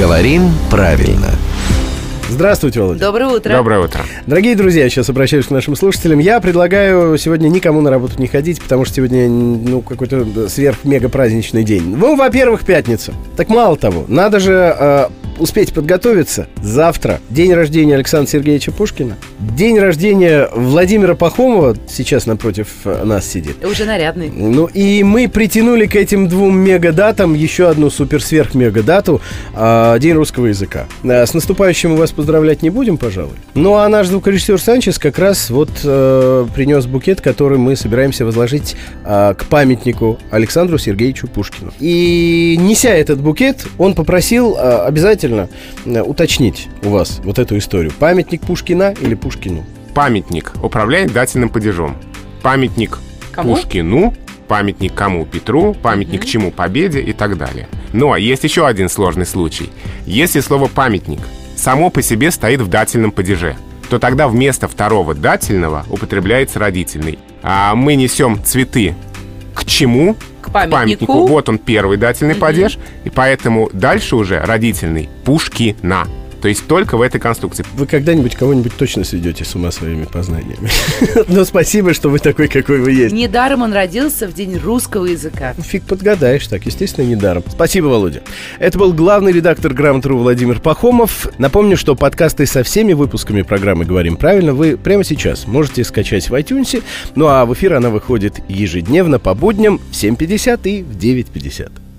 Говорим правильно. Здравствуйте, Володя. Доброе утро. Доброе утро. Дорогие друзья, сейчас обращаюсь к нашим слушателям. Я предлагаю сегодня никому на работу не ходить, потому что сегодня ну, какой-то сверх-мега-праздничный день. Ну, во-первых, пятница. Так мало того, надо же э, успеть подготовиться. Завтра день рождения Александра Сергеевича Пушкина. День рождения Владимира Пахомова сейчас напротив э, нас сидит. Уже нарядный. Ну и мы притянули к этим двум мегадатам еще одну супер-сверх-мегадату э, День русского языка. Э, с наступающим мы вас поздравлять не будем, пожалуй. Ну а наш звукорежиссер Санчес как раз вот э, принес букет, который мы собираемся возложить э, к памятнику Александру Сергеевичу Пушкину. И неся этот букет, он попросил э, обязательно э, уточнить у вас вот эту историю. Памятник Пушкина или Пушкину? Памятник управляет дательным падежом. Памятник Кому? Пушкину, памятник кому Петру, памятник чему Победе и так далее. Но есть еще один сложный случай. Если слово «памятник» само по себе стоит в дательном падеже, то тогда вместо второго дательного употребляется родительный. А мы несем цветы к чему? К памятнику. Вот он первый дательный падеж, и поэтому дальше уже родительный Пушкина. То есть только в этой конструкции. Вы когда-нибудь кого-нибудь точно сведете с ума своими познаниями. Но спасибо, что вы такой, какой вы есть. Недаром он родился в день русского языка. Фиг подгадаешь, так, естественно, недаром. Спасибо, Володя. Это был главный редактор Грамотру Владимир Пахомов. Напомню, что подкасты со всеми выпусками программы «Говорим правильно» вы прямо сейчас можете скачать в iTunes. Ну а в эфир она выходит ежедневно по будням в 7.50 и в 9.50.